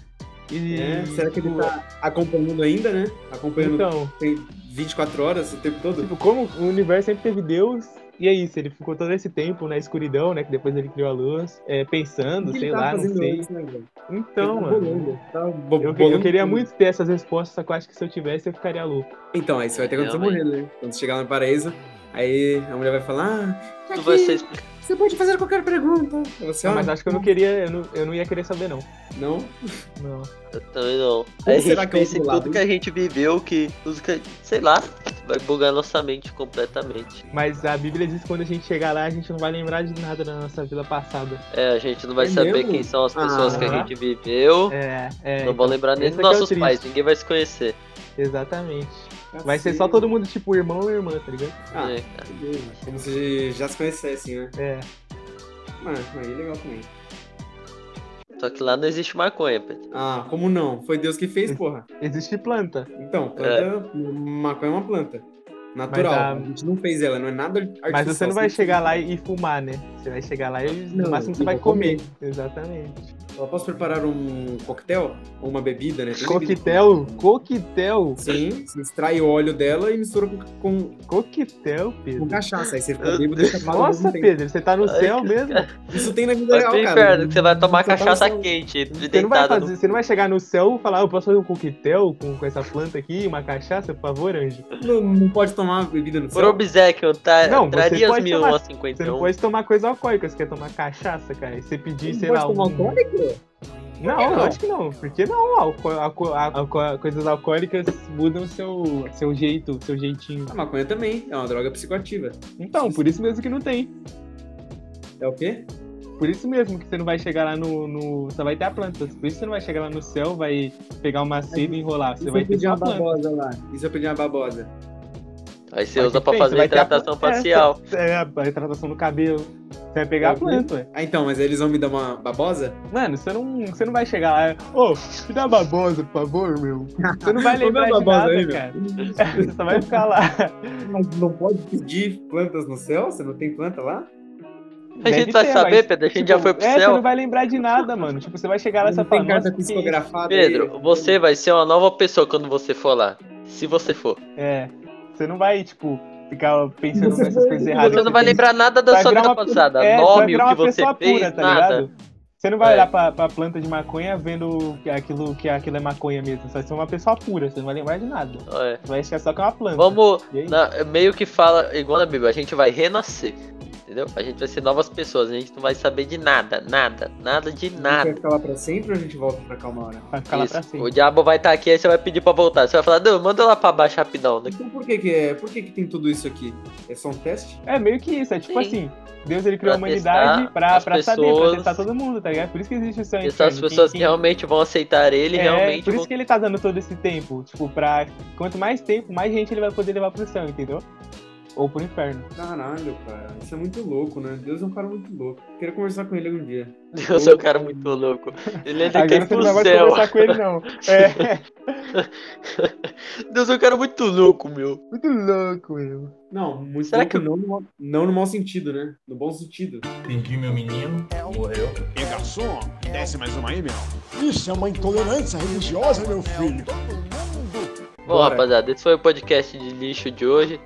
E, É, será que ele tipo, tá acompanhando ainda, né? Acompanhando Então, tem 24 horas o tempo todo? tipo, como o universo sempre teve Deus, e é isso, ele ficou todo esse tempo na escuridão, né? Que depois ele criou a luz, é, pensando, sei tava lá, não sei. antes, né? Então, tá mano. bolando, tá Eu, eu queria muito ter essas respostas, só que eu acho que se eu tivesse, eu ficaria louco. Então, aí você vai ter quando você morrer, né? Quando você chegar no paraíso, aí a mulher vai falar, ah, Tu vai ser explicado. Você pode fazer qualquer pergunta. Você, Não, ah, mas acho que eu não queria, eu não, eu não ia querer saber, não. Não? Não. Eu também não. Aí a será gente que é o pensa em tudo que a gente viveu, que. Que. Sei lá. vai bugar nossa mente completamente. Mas a Bíblia diz que quando a gente chegar lá, a gente não vai lembrar de nada da nossa vida passada. É, a gente não vai É saber mesmo? quem são as pessoas Ah. que a gente viveu. É, é. não vão lembrar nem dos é é nossos triste. pais, ninguém vai se conhecer. Exatamente. Vai ser só todo mundo tipo irmão ou irmã, tá ligado? Ah, É. Como se já se conhecessem, né? É. Mano, aí é legal também. Só que lá não existe maconha, Pedro. Ah, como não? Foi Deus que fez, porra. Existe planta. Então, planta. Maconha é uma planta. Natural. Mas a- a... gente não fez ela, não é nada artificial. Mas você não vai chegar lá e fumar, né? Você vai chegar lá e no Não, máximo você vai comer. comer. Exatamente. Eu posso preparar um coquetel? Ou uma bebida, né? Tem bebida. Coquetel, coquetel, Sim, você extrai o óleo dela e mistura com, com, coquetel, com Pedro. cachaça. Aí você fica bêbado e ao Nossa. Pedro, você tá no Ai, céu mesmo? Isso tem na vida real, cara. inferno, que você vai tomar Você tá no cachaça céu. quente, de Você não, vai fazer, você não vai chegar no céu e falar, "Ah, eu posso fazer um coquetel com, com essa planta aqui, uma cachaça, por favor, anjo? Não, não pode tomar bebida no Por céu. obsequio, tá, Não, você traria as pode mil tomar- a Você 51. não pode tomar coisa alcoólica, você quer tomar cachaça, cara. E você pedir, Não sei pode lá, tomar um... alcoólico? Não, não? acho que não. Por que não? Alco coisas alcoólicas mudam o seu, seu jeito, seu jeitinho. A maconha também é uma droga psicoativa. Então, por isso mesmo que não tem. É o quê? Por isso mesmo que você não vai chegar lá no, no. Só vai ter a planta. Por isso você não vai chegar lá no céu, vai pegar uma seda e enrolar. E Você se vai eu ter uma planta. babosa lá? E se eu pedir uma babosa? Aí você Mas usa pra? Você fazer planta- facial. É, a hidratação no cabelo. Você vai pegar a É, planta, ué. Ah, então, mas eles vão me dar uma babosa? Mano, você não, você não vai chegar lá. Ô, me dá uma babosa, por favor, meu. Você não vai lembrar de babosa nada, aí, cara. Você só vai ficar lá. Mas não pode pedir plantas no céu? Você não tem planta lá? A gente Deve vai ter, saber, mas, Pedro, a gente tipo, já foi pro é, você céu. não vai lembrar de nada, mano. Tipo, você vai chegar lá e você vai tem falar, carta psicografada Pedro, aí? você vai ser uma nova pessoa quando você for lá. Se você for. É, você não vai, tipo, ficar pensando Você nessas coisas erradas. Você não vai lembrar nada da Vai sua vida uma- passada. É, Nome, o que você fez, pura, tá nada. ligado? Você não vai É. olhar pra, pra planta de maconha vendo que aquilo, que aquilo é maconha mesmo. Você vai ser uma pessoa pura, você não vai lembrar de nada. É. Você vai achar só que é uma planta. Vamos. Na- meio que fala, igual na Bíblia, a gente vai renascer. Entendeu? A gente vai ser novas pessoas, a gente não vai saber de nada, nada, nada de A gente nada. vai ficar lá pra sempre ou a gente volta pra cá uma hora? Vai ficar lá Isso. pra cima. O diabo vai estar aqui, aí você vai pedir pra voltar. Você vai falar, não, manda lá pra baixo rapidão. né? Então por que que é? Por que que tem tudo isso aqui? É só um teste? É meio que isso, é tipo Sim. assim. Deus ele criou a Pra humanidade testar pra, as pra saber, pra pessoas. testar todo mundo, tá ligado? Por isso que existe o céu e o Essas inferno. pessoas que realmente vão aceitar ele, É, realmente por isso vão. que ele tá dando todo esse tempo. Tipo, pra. Quanto mais tempo, mais gente ele vai poder levar pro céu, entendeu? Ou pro inferno. Caralho, cara. Isso é muito louco, né? Deus é um cara muito louco. Queria conversar com ele algum dia. Deus é um cara muito louco. Ele ainda quer Agora você pro não vai mais céu. conversar com ele, não. É. Deus é um cara muito louco, meu. Muito louco, meu. Não, muito Será louco que- não, no, mau- não no mau sentido, né? No bom sentido. Fingi meu menino, morreu. E garçom, desce mais uma aí, meu. Isso é uma intolerância religiosa, meu filho. Bom, Bora. rapaziada, esse foi o podcast de lixo de hoje.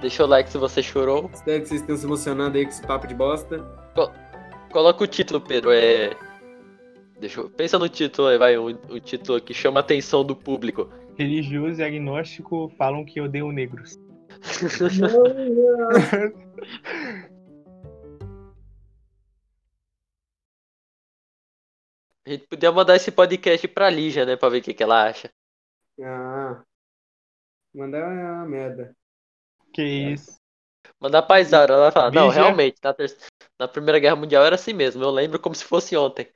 Deixa o like se você chorou. Espero que vocês tenham se emocionado aí com esse papo de bosta. Coloca o título, Pedro. É. Deixa eu. Pensa no título aí, vai. O, o título que chama a atenção do público. Religioso e agnóstico falam que odeiam negros. A gente podia mandar esse podcast pra Lígia, né? Pra ver o que, que ela acha. Ah. Mandar uma merda. Que isso. Mandar pra Isaura, ela vai falar, não, realmente, na, ter- na Primeira Guerra Mundial era assim mesmo, eu lembro como se fosse ontem.